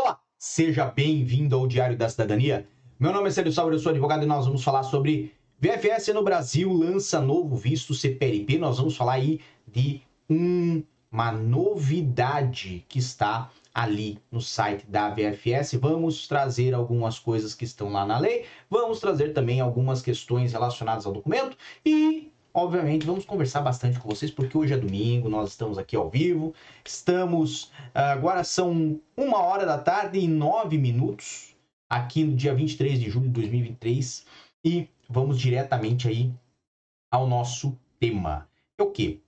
Olá, seja bem-vindo ao Diário da Cidadania. Meu nome é Célio Sauer, eu sou advogado e nós vamos falar sobre VFS no Brasil lança novo visto CPLP. Nós vamos falar aí de um, uma novidade que está ali no site da VFS. Vamos trazer algumas coisas que estão lá na lei, vamos trazer também algumas questões relacionadas ao documento e obviamente, vamos conversar bastante com vocês, porque hoje é domingo, nós estamos aqui ao vivo. Estamos. Ah, agora são uma hora da tarde e nove minutos, aqui no dia 23 de julho de 2023. E vamos diretamente aí ao nosso tema. É o quê?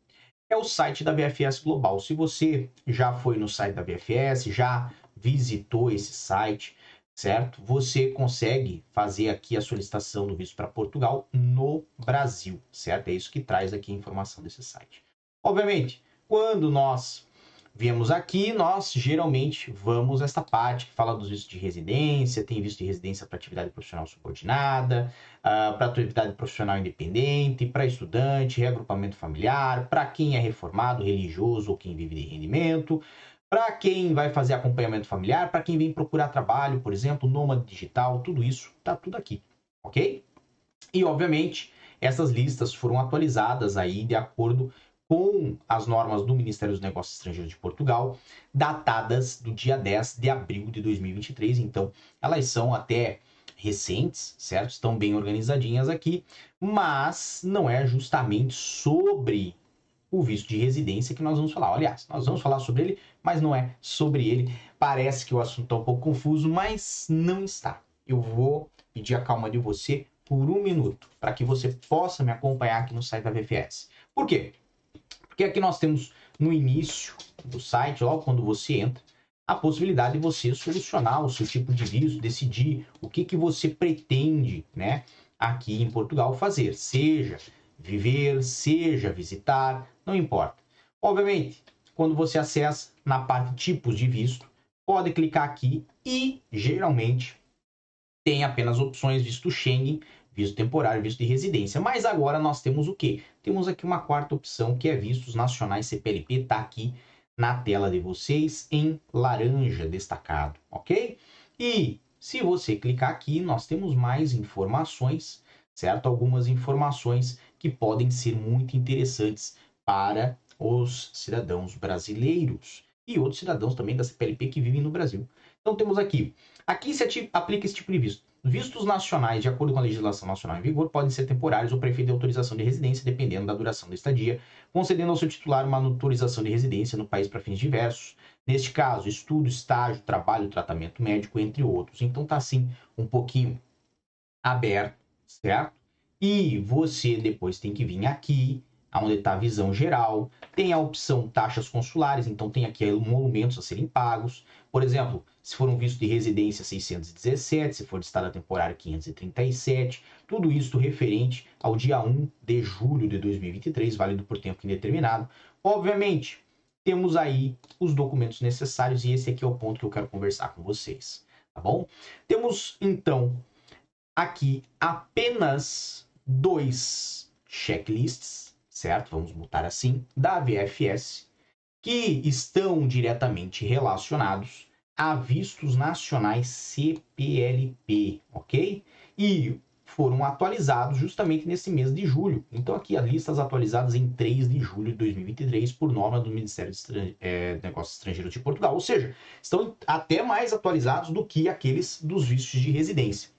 É o site da VFS Global. Se você já foi no site da VFS, já visitou esse site, certo? Você consegue fazer aqui a solicitação do visto para Portugal no Brasil, certo? É isso que traz aqui a informação desse site. Obviamente, quando nós viemos aqui, nós geralmente vamos esta parte que fala dos vistos de residência, tem visto de residência para atividade profissional subordinada, uh, para atividade profissional independente, para estudante, reagrupamento familiar, para quem é reformado, religioso ou quem vive de rendimento, para quem vai fazer acompanhamento familiar, para quem vem procurar trabalho, por exemplo, nômade digital, tudo isso tá tudo aqui, ok? E obviamente essas listas foram atualizadas aí de acordo com as normas do Ministério dos Negócios Estrangeiros de Portugal, datadas do dia 10 de abril de 2023. Então, elas são até recentes, certo? Estão bem organizadinhas aqui, mas não é justamente sobre o visto de residência que nós vamos falar. Aliás, nós vamos falar sobre ele, mas não é sobre ele. Parece que o assunto está um pouco confuso, mas não está. Eu vou pedir a calma de você por um minuto para que você possa me acompanhar aqui no site da VFS. Por quê? Porque aqui nós temos no início do site, logo quando você entra, a possibilidade de você solucionar o seu tipo de visto, decidir o que, que você pretende, né, aqui em Portugal fazer, seja viver, seja visitar, não importa. Obviamente, quando você acessa na parte tipos de visto, pode clicar aqui e geralmente tem apenas opções visto Schengen, visto temporário, visto de residência. Mas agora nós temos o que? Temos aqui uma quarta opção que é vistos nacionais CPLP, tá aqui na tela de vocês em laranja destacado, ok? E se você clicar aqui, nós temos mais informações, certo? Algumas informações que podem ser muito interessantes para os cidadãos brasileiros e outros cidadãos também da CPLP que vivem no Brasil. Então temos aqui, aqui se aplica esse tipo de visto. Vistos nacionais, de acordo com a legislação nacional em vigor, podem ser temporários ou prefeito de autorização de residência, dependendo da duração da estadia, concedendo ao seu titular uma autorização de residência no país para fins diversos. Neste caso, estudo, estágio, trabalho, tratamento médico, entre outros. Então tá assim um pouquinho aberto, certo? E você depois tem que vir aqui, onde está a visão geral, tem a opção taxas consulares, então tem aqui emolumentos a serem pagos. Por exemplo, se for um visto de residência 617, se for de estado temporário 537, tudo isso referente ao dia 1 de julho de 2023, válido por tempo indeterminado. Obviamente, temos aí os documentos necessários e esse aqui é o ponto que eu quero conversar com vocês, tá bom? Temos então aqui apenas dois checklists, certo? Vamos botar assim, da VFS, que estão diretamente relacionados a vistos nacionais CPLP, ok? E foram atualizados justamente nesse mês de julho. Então, aqui as listas atualizadas em 3 de julho de 2023, por norma do Ministério de é, Negócios Estrangeiros de Portugal. Ou seja, estão até mais atualizados do que aqueles dos vistos de residência.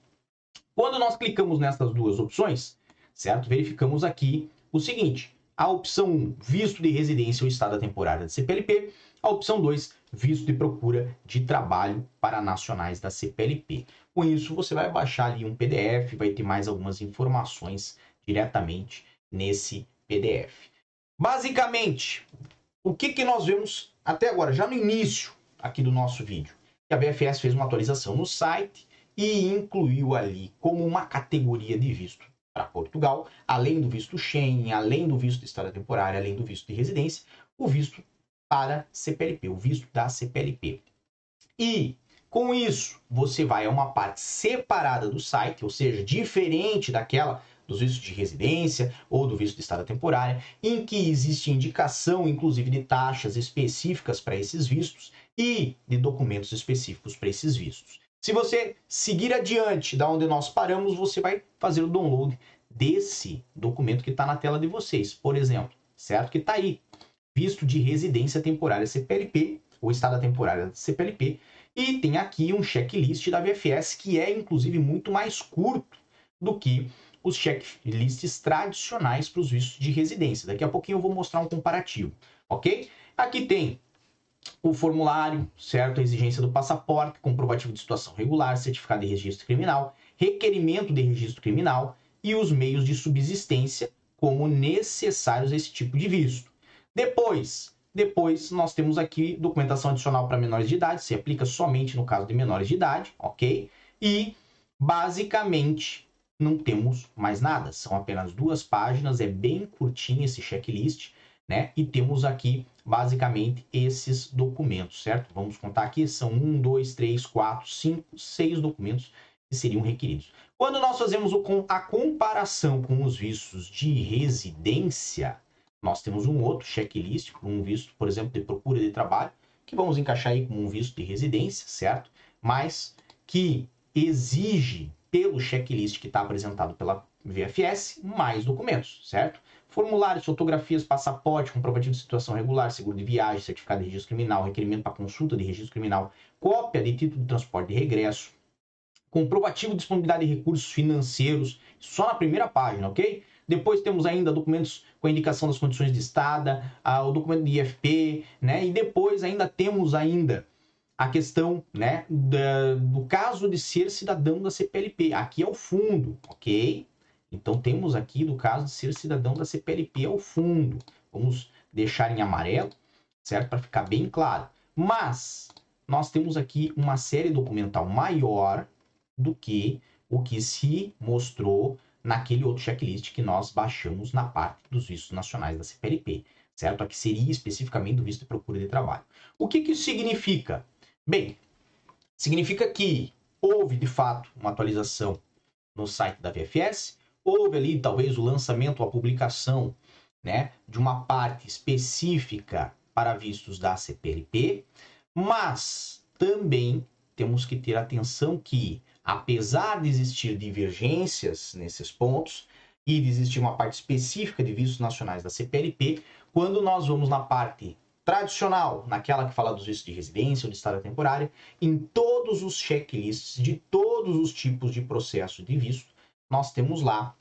Quando nós clicamos nessas duas opções, certo? Verificamos aqui o seguinte: a opção 1, visto de residência ou estada temporária da CPLP, a opção 2, visto de procura de trabalho para nacionais da CPLP. Com isso, você vai baixar ali um PDF, vai ter mais algumas informações diretamente nesse PDF. Basicamente, o que, que nós vemos até agora, já no início aqui do nosso vídeo? A BFS fez uma atualização no site e incluiu ali como uma categoria de visto para Portugal, além do visto Schengen, além do visto de estada temporária, além do visto de residência, o visto para CPLP, o visto da CPLP. E com isso, você vai a uma parte separada do site, ou seja, diferente daquela dos vistos de residência ou do visto de estada temporária, em que existe indicação, inclusive, de taxas específicas para esses vistos. e de documentos específicos para esses vistos. Se você seguir adiante da onde nós paramos, você vai fazer o download desse documento que está na tela de vocês. Por exemplo, certo? Que está aí, visto de residência temporária CPLP, ou estada temporária CPLP, e tem aqui um checklist da VFS que é inclusive muito mais curto do que os checklists tradicionais para os vistos de residência. Daqui a pouquinho eu vou mostrar um comparativo, ok? Aqui tem o formulário, certo? A exigência do passaporte, comprovativo de situação regular, certificado de registro criminal, requerimento de registro criminal e os meios de subsistência como necessários a esse tipo de visto. Depois, depois nós temos aqui documentação adicional para menores de idade, se aplica somente no caso de menores de idade, ok? E basicamente não temos mais nada. São apenas duas páginas, é bem curtinho esse checklist, né? E temos aqui basicamente esses documentos, certo? Vamos contar aqui, são um, dois, três, quatro, cinco, seis documentos que seriam requeridos. Quando nós fazemos a comparação com os vistos de residência, nós temos um outro checklist, um visto, por exemplo, de procura de trabalho, que vamos encaixar aí como um visto de residência, certo? Mas que exige pelo checklist que está apresentado pela VFS, mais documentos, certo? Formulários, fotografias, passaporte, comprovativo de situação regular, seguro de viagem, certificado de registro criminal, requerimento para consulta de registro criminal, cópia de título de transporte de regresso, comprovativo de disponibilidade de recursos financeiros, só na primeira página, ok? Depois temos ainda documentos com a indicação das condições de estada, ah, o documento de IFP, né? E depois ainda temos ainda a questão né, do caso de ser cidadão da CPLP. Aqui é o fundo, ok? Então temos aqui do caso de ser cidadão da CPLP ao fundo. Vamos deixar em amarelo, certo? Para ficar bem claro. Mas nós temos aqui uma série documental maior do que o que se mostrou naquele outro checklist que nós baixamos na parte dos vistos nacionais da CPLP, certo? Aqui seria especificamente do visto de procura de trabalho. O que, que isso significa? Bem, significa que houve de fato uma atualização no site da VFS, houve ali talvez o lançamento, a publicação né, de uma parte específica para vistos da CPLP, mas também temos que ter atenção que, apesar de existir divergências nesses pontos e de existir uma parte específica de vistos nacionais da CPLP, quando nós vamos na parte tradicional, naquela que fala dos vistos de residência ou de estada temporária, em todos os checklists de todos os tipos de processo de visto, nós temos lá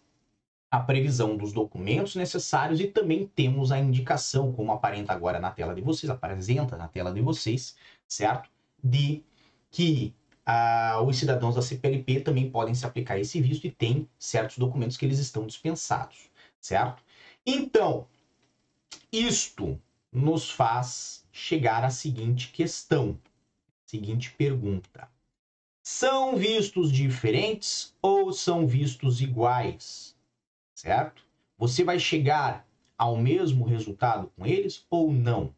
a previsão dos documentos necessários e também temos a indicação, como aparenta agora na tela de vocês, apresenta na tela de vocês, certo? De que ah, os cidadãos da CPLP também podem se aplicar esse visto e tem certos documentos que eles estão dispensados, certo? Então, isto nos faz chegar à seguinte questão, seguinte pergunta. São vistos diferentes ou são vistos iguais? Certo? Você vai chegar ao mesmo resultado com eles ou não?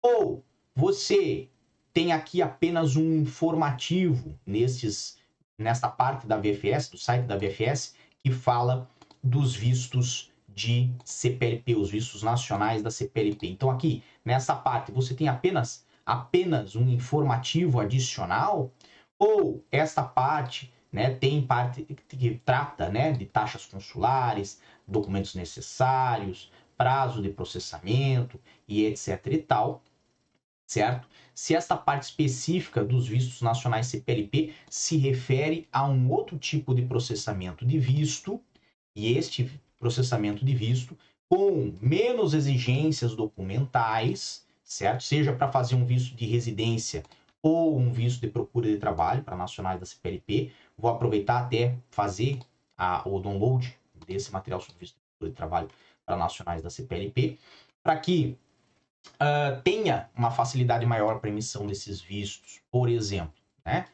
Ou você tem aqui apenas um informativo nesses, nesta parte da VFS, do site da VFS, que fala dos vistos de CPLP, os vistos nacionais da CPLP. Então aqui, nessa parte, você tem apenas apenas um informativo adicional ou esta parte, né, tem parte que trata, né, de taxas consulares, documentos necessários, prazo de processamento e etc e tal, certo? Se esta parte específica dos vistos nacionais CPLP se refere a um outro tipo de processamento de visto, e este processamento de visto com menos exigências documentais, certo? Seja para fazer um visto de residência ou um visto de procura de trabalho para nacionais da CPLP. Vou aproveitar até fazer a, o download desse material sobre visto de procura de trabalho para nacionais da CPLP, para que uh, tenha uma facilidade maior para emissão desses vistos, por exemplo, né?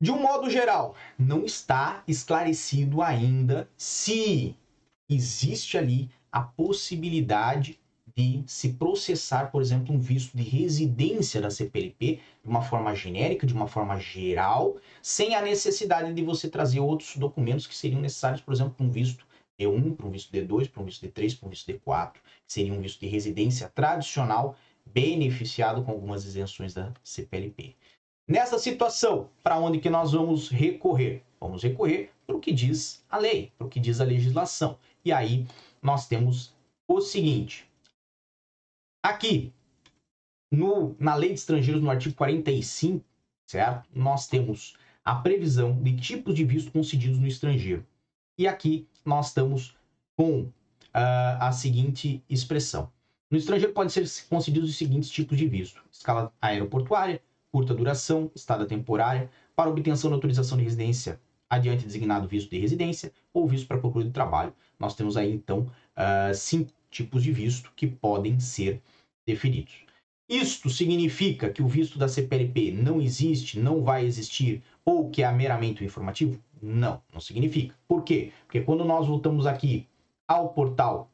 De um modo geral, não está esclarecido ainda se existe ali a possibilidade de se processar, por exemplo, um visto de residência da CPLP de uma forma genérica, de uma forma geral, sem a necessidade de você trazer outros documentos que seriam necessários, por exemplo, para um visto D1, para um visto D2, para um visto D3, para um visto D4, que seria um visto de residência tradicional beneficiado com algumas isenções da CPLP. Nessa situação, para onde que nós vamos recorrer? Vamos recorrer para o que diz a lei, para o que diz a legislação. E aí nós temos o seguinte: aqui no, na lei de estrangeiros, no artigo 45, certo? Nós temos a previsão de tipos de visto concedidos no estrangeiro. E aqui nós estamos com uh, a seguinte expressão. No estrangeiro podem ser concedidos os seguintes tipos de visto: escala aeroportuária, curta duração, estada temporária, para obtenção de autorização de residência adiante designado visto de residência ou visto para procura de trabalho. Nós temos aí, então, uh, cinco tipos de visto que podem ser definidos. Isto significa que o visto da CPLP não existe, não vai existir, ou que é meramente informativo? Não, não significa. Por quê? Porque quando nós voltamos aqui ao portal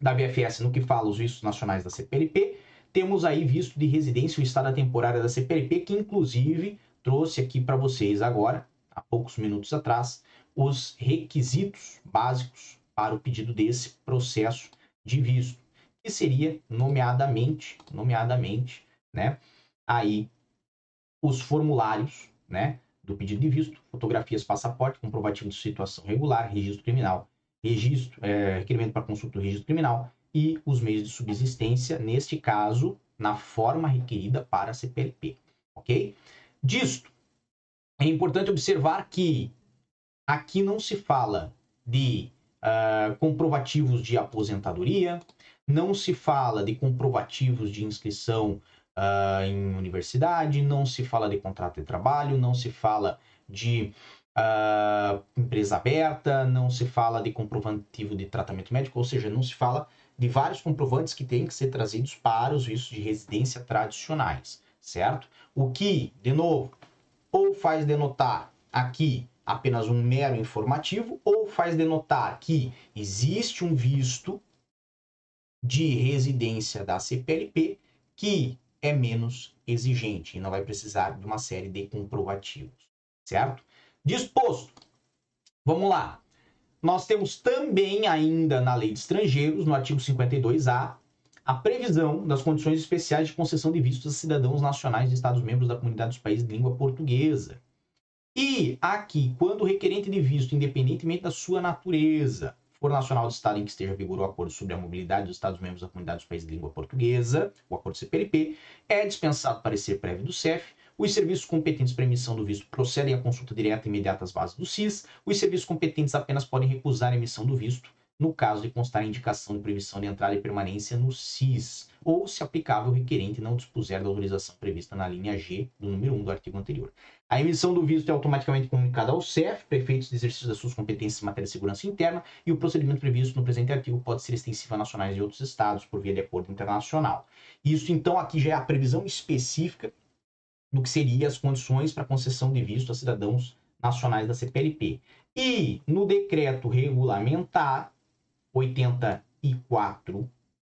da VFS no que fala os vistos nacionais da CPLP, temos aí visto de residência, o estado temporária da CPLP, que inclusive trouxe aqui para vocês agora há poucos minutos atrás, os requisitos básicos para o pedido desse processo de visto, que seria nomeadamente, nomeadamente, né, aí os formulários, né, do pedido de visto, fotografias, passaporte, comprovativo de situação regular, registro criminal, registro, é, requerimento para consulta do registro criminal e os meios de subsistência, neste caso, na forma requerida para a CPLP, ok? Disto, é importante observar que aqui não se fala de uh, comprovativos de aposentadoria, não se fala de comprovativos de inscrição uh, em universidade, não se fala de contrato de trabalho, não se fala de uh, empresa aberta, não se fala de comprovativo de tratamento médico, ou seja, não se fala de vários comprovantes que têm que ser trazidos para os vistos de residência tradicionais, certo? O que, de novo, ou faz denotar aqui apenas um mero informativo, ou faz denotar que existe um visto de residência da CPLP que é menos exigente e não vai precisar de uma série de comprovativos, certo? Disposto. Vamos lá. Nós temos também ainda na Lei de Estrangeiros, no artigo 52A, a previsão das condições especiais de concessão de vistos a cidadãos nacionais de Estados-membros da comunidade dos países de língua portuguesa. E aqui, quando o requerente de visto, independentemente da sua natureza, for nacional do Estado em que esteja vigor o acordo sobre a mobilidade dos Estados-membros da comunidade dos países de língua portuguesa, o acordo CPLP, é dispensado parecer prévio do CEF, os serviços competentes para emissão do visto procedem à consulta direta e imediata às bases do CIS, os serviços competentes apenas podem recusar a emissão do visto no caso de constar indicação de proibição de entrada e permanência no CIS, ou se aplicável o requerente não dispuser da autorização prevista na linha G do número 1 do artigo anterior. A emissão do visto é automaticamente comunicada ao CEF, prefeitos de exercício das suas competências em matéria de segurança interna, e o procedimento previsto no presente artigo pode ser extensivo a nacionais de outros estados por via de acordo internacional. Isso, então, aqui já é a previsão específica do que seriam as condições para concessão de visto a cidadãos nacionais da CPLP. E no decreto regulamentar 84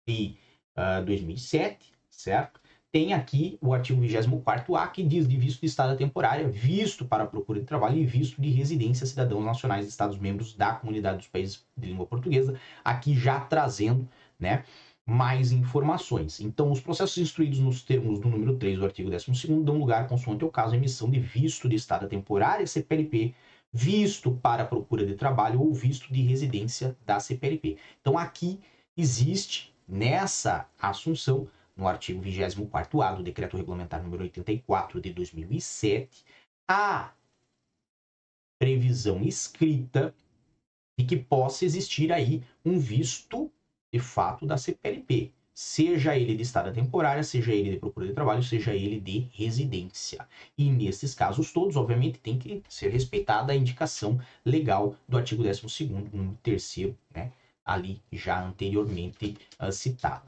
de uh, 2007, certo? Tem aqui o artigo 24A que diz de visto de estada temporária, visto para procura de trabalho e visto de residência cidadãos nacionais de Estados-membros da comunidade dos países de língua portuguesa, aqui já trazendo, né, mais informações. Então, os processos instruídos nos termos do número 3 do artigo 12 dão lugar, consoante o caso, à emissão de visto de estada temporária, CPLP, visto para procura de trabalho ou visto de residência da CPLP. Então aqui existe nessa assunção, no artigo 24º do Decreto Regulamentar número 84 de 2007, a previsão escrita de que possa existir aí um visto de fato da CPLP seja ele de estada temporária, seja ele de procura de trabalho, seja ele de residência. E nesses casos todos, obviamente, tem que ser respeitada a indicação legal do artigo 12º, número 3 né, ali já anteriormente uh, citado.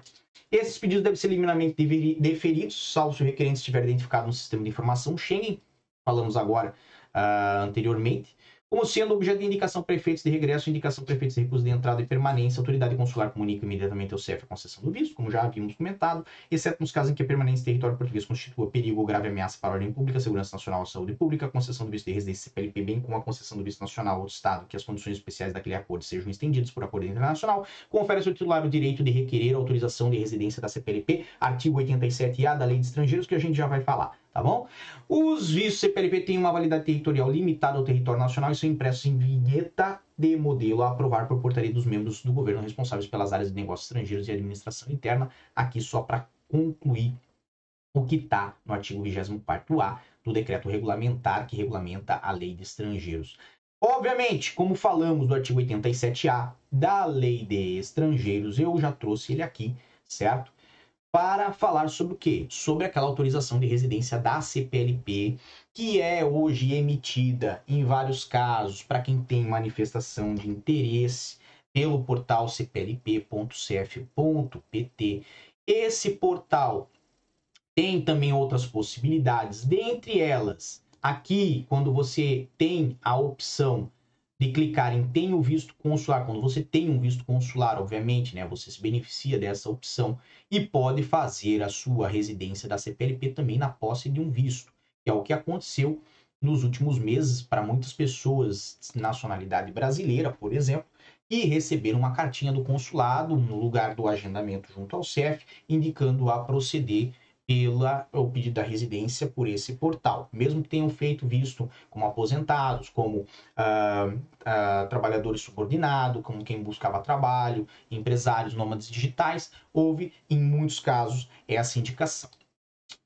Esses pedidos devem ser liminarmente deferidos, salvo se o requerente estiver identificado no sistema de informação Schengen, falamos agora uh, anteriormente, como sendo objeto de indicação prefeitos de regresso, indicação prefeitos de recurso de entrada e permanência, a autoridade consular comunica imediatamente ao CEF a concessão do visto, como já havíamos comentado, exceto nos casos em que a permanência em território português constitua perigo ou grave ameaça para a ordem pública, segurança nacional ou saúde pública, a concessão do visto de residência CPLP, bem como a concessão do visto nacional ou do Estado, que as condições especiais daquele acordo sejam estendidas por acordo internacional, confere ao titular o direito de requerer a autorização de residência da CPLP, artigo 87A da Lei de Estrangeiros, que a gente já vai falar tá bom? Os vistos CPLP têm uma validade territorial limitada ao território nacional e são impressos em vinheta de modelo a aprovar por portaria dos membros do governo responsáveis pelas áreas de negócios estrangeiros e administração interna, aqui só para concluir o que está no artigo 24A do decreto regulamentar que regulamenta a lei de estrangeiros. Obviamente, como falamos do artigo 87A da lei de estrangeiros, eu já trouxe ele aqui, certo? Para falar sobre o quê? Sobre aquela autorização de residência da CPLP, que é hoje emitida em vários casos para quem tem manifestação de interesse pelo portal cplp.cf.pt. Esse portal tem também outras possibilidades, dentre elas, aqui, quando você tem a opção de clicar em tenho visto consular, quando você tem um visto consular, obviamente, né, você se beneficia dessa opção e pode fazer a sua residência da CPLP também na posse de um visto, que é o que aconteceu nos últimos meses para muitas pessoas de nacionalidade brasileira, por exemplo, e receberam uma cartinha do consulado no lugar do agendamento junto ao CEF, indicando a proceder pela o pedido da residência por esse portal, mesmo que tenham feito visto como aposentados, como uh, uh, trabalhadores subordinados, como quem buscava trabalho, empresários, nômades digitais, houve em muitos casos essa indicação.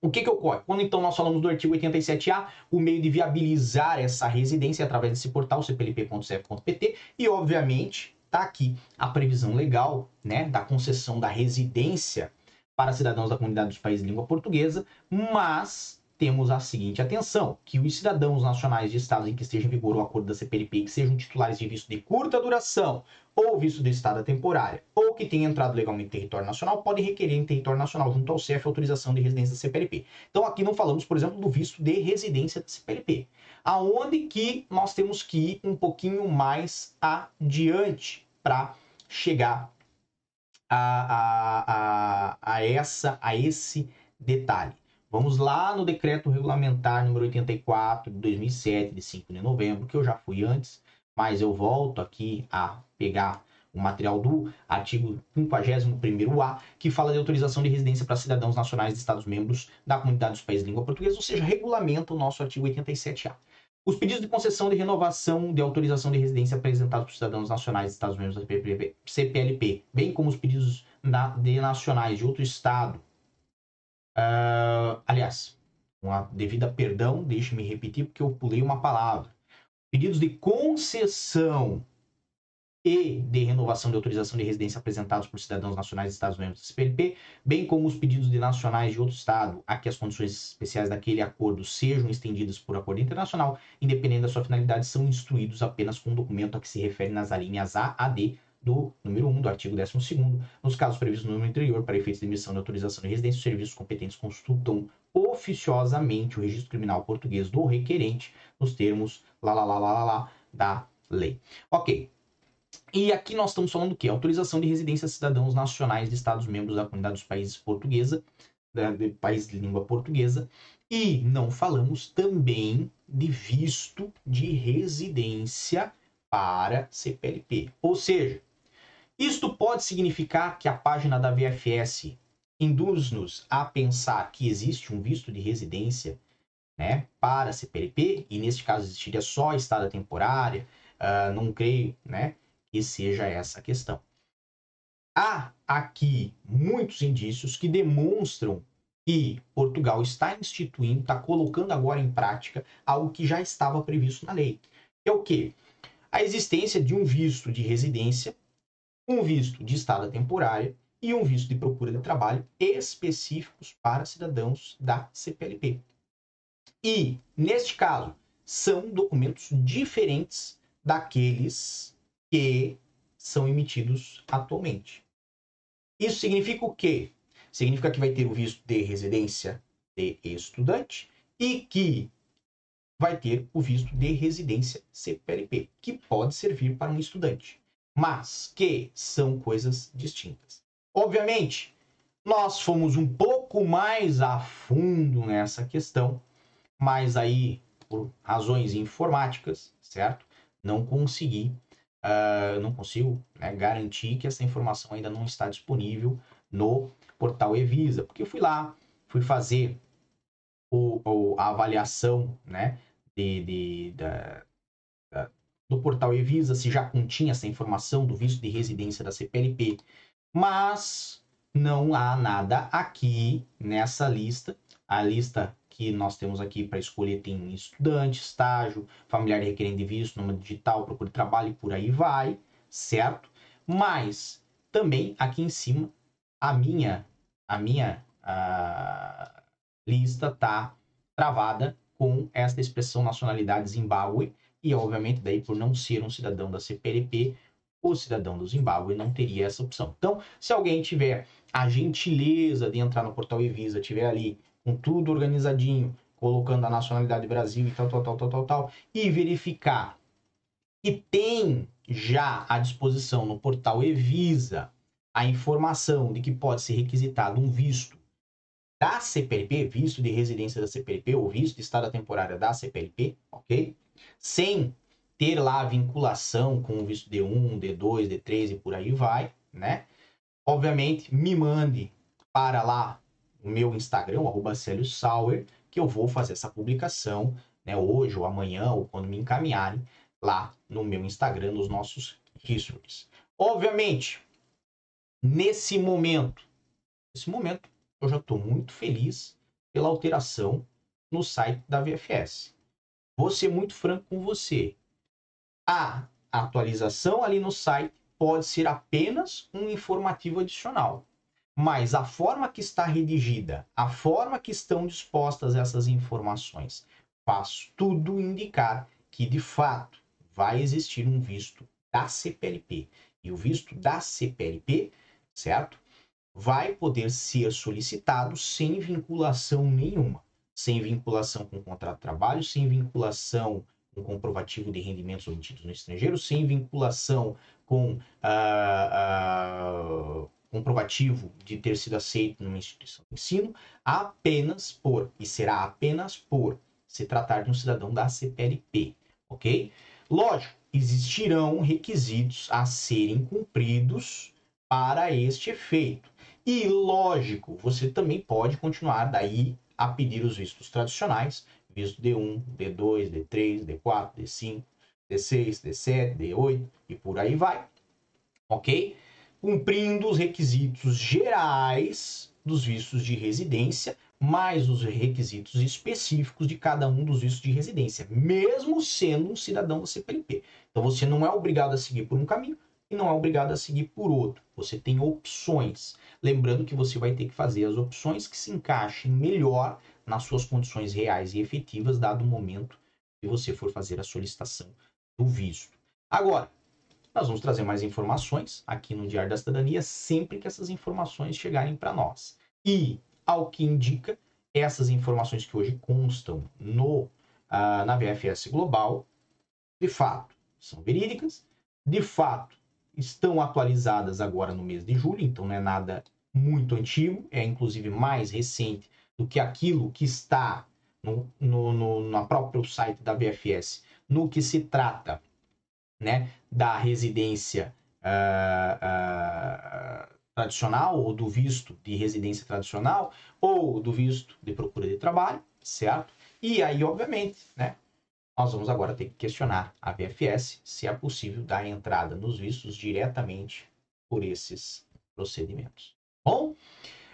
O que, que ocorre? Quando então nós falamos do artigo 87A, o meio de viabilizar essa residência é através desse portal cplp.cf.pt e, obviamente, está aqui a previsão legal né, da concessão da residência para cidadãos da comunidade dos países de língua portuguesa, mas temos a seguinte atenção, que os cidadãos nacionais de estados em que esteja em vigor o acordo da CPLP que sejam titulares de visto de curta duração ou visto de estada temporária, ou que tenham entrado legalmente em território nacional, podem requerer em território nacional junto ao CEF autorização de residência da CPLP. Então aqui não falamos, por exemplo, do visto de residência da CPLP, aonde que nós temos que ir um pouquinho mais adiante para chegar a, a, a, a, essa, a esse detalhe. Vamos lá no decreto regulamentar número 84 de 2007, de 5 de novembro, que eu já fui antes, mas eu volto aqui a pegar o material do artigo 51A, que fala de autorização de residência para cidadãos nacionais de Estados-membros da comunidade dos países de língua portuguesa, ou seja, regulamenta o nosso artigo 87A. Os pedidos de concessão de renovação de autorização de residência apresentados por cidadãos nacionais de Estados-membros da CPLP, bem como os pedidos de nacionais de outro estado. Uh, aliás, uma devida perdão, deixe-me repetir porque eu pulei uma palavra. Pedidos de concessão e de renovação de autorização de residência apresentados por cidadãos nacionais de Estados-membros do CPLP, bem como os pedidos de nacionais de outro Estado a que as condições especiais daquele acordo sejam estendidas por acordo internacional, independente da sua finalidade, são instruídos apenas com o documento a que se refere nas alíneas A a D do número 1 do artigo 12 nos casos previstos no número anterior, para efeitos de emissão de autorização de residência, os serviços competentes consultam oficiosamente o registro criminal português do requerente nos termos lá, lá, lá, lá, lá, lá da lei. Ok, e aqui nós estamos falando o quê? Autorização de residência a cidadãos nacionais de Estados-membros da comunidade dos países portuguesa, da, de país de língua portuguesa, e não falamos também de visto de residência para CPLP. Ou seja, isto pode significar que a página da VFS induz-nos a pensar que existe um visto de residência né, para CPLP, e neste caso existiria só estada temporária, uh, não creio, né? Que seja essa a questão. Há aqui muitos indícios que demonstram que Portugal está instituindo, está colocando agora em prática algo que já estava previsto na lei. É o quê? A existência de um visto de residência, um visto de estada temporária e um visto de procura de trabalho específicos para cidadãos da CPLP. E, neste caso, são documentos diferentes daqueles que são emitidos atualmente. Isso significa o quê? Significa que vai ter o visto de residência de estudante e que vai ter o visto de residência CPLP, que pode servir para um estudante, mas que são coisas distintas. Obviamente, nós fomos um pouco mais a fundo nessa questão, mas aí, por razões informáticas, certo? Não consegui, uh, não consigo né, garantir que essa informação ainda não está disponível no portal Evisa, porque eu fui lá, fui fazer o, o, a avaliação né, de, de, da, da, do portal Evisa, se já continha essa informação do visto de residência da CPLP, mas não há nada aqui nessa lista. A lista que nós temos aqui para escolher tem estudante, estágio, familiar requerente de visto, nome digital, procura de trabalho e por aí vai, certo? Mas também aqui em cima a minha a minha a lista tá travada com esta expressão nacionalidade Zimbábue e obviamente daí por não ser um cidadão da CPLP o cidadão do Zimbábue não teria essa opção. Então, se alguém tiver a gentileza de entrar no portal Evisa, tiver ali com tudo organizadinho, colocando a nacionalidade Brasil e tal, tal, tal, tal, tal, tal, e verificar que tem já à disposição no portal Evisa a informação de que pode ser requisitado um visto da CPLP, visto de residência da CPLP ou visto de estada temporária da CPLP, ok? Sem ter lá a vinculação com o visto D1, D2, D3 e por aí vai, né? Obviamente, me mande para lá o meu Instagram, arroba Sauer, que eu vou fazer essa publicação, né, hoje ou amanhã, ou quando me encaminharem lá no meu Instagram, nos nossos histories. Obviamente, nesse momento, nesse momento, eu já estou muito feliz pela alteração no site da VFS. Vou ser muito franco com você a atualização ali no site pode ser apenas um informativo adicional. Mas a forma que está redigida, a forma que estão dispostas essas informações, faz tudo indicar que de fato vai existir um visto da CPLP. E o visto da CPLP, certo? Vai poder ser solicitado sem vinculação nenhuma. Sem vinculação com o contrato de trabalho, sem vinculação um comprovativo de rendimentos obtidos no estrangeiro, sem vinculação com ah, ah, comprovativo de ter sido aceito numa instituição de ensino, apenas por, e será apenas por, se tratar de um cidadão da CPLP, ok? Lógico, existirão requisitos a serem cumpridos para este efeito. E lógico, você também pode continuar daí a pedir os vistos tradicionais, visto D1, D2, D3, D4, D5, D6, D7, D8 e por aí vai. Ok? Cumprindo os requisitos gerais dos vistos de residência, mais os requisitos específicos de cada um dos vistos de residência, mesmo sendo um cidadão da CPLP. Então você não é obrigado a seguir por um caminho e não é obrigado a seguir por outro. Você tem opções. Lembrando que você vai ter que fazer as opções que se encaixem melhor nas suas condições reais e efetivas, dado o momento que você for fazer a solicitação do visto. Agora, nós vamos trazer mais informações aqui no Diário da Cidadania sempre que essas informações chegarem para nós. E, ao que indica, essas informações que hoje constam no, uh, na VFS Global, de fato, são verídicas, de fato, estão atualizadas agora no mês de julho, então não é nada muito antigo, é inclusive mais recente do que aquilo que está no, no, no, no próprio site da VFS, no que se trata né, da residência uh, uh, tradicional, ou do visto de residência tradicional, ou do visto de procura de trabalho, certo? E aí, obviamente, né, nós vamos agora ter que questionar a VFS se é possível dar entrada nos vistos diretamente por esses procedimentos. Bom,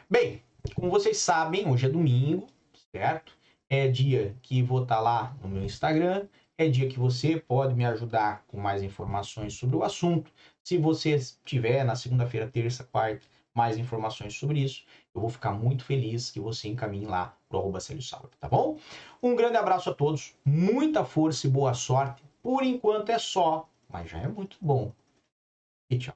bem, como vocês sabem, hoje é domingo, certo? É dia que vou estar tá lá no meu Instagram. É dia que você pode me ajudar com mais informações sobre o assunto. Se você tiver na segunda-feira, terça, quarta, mais informações sobre isso, eu vou ficar muito feliz que você encaminhe lá para o arroba tá bom? Um grande abraço a todos, muita força e boa sorte. Por enquanto é só, mas já é muito bom. E tchau.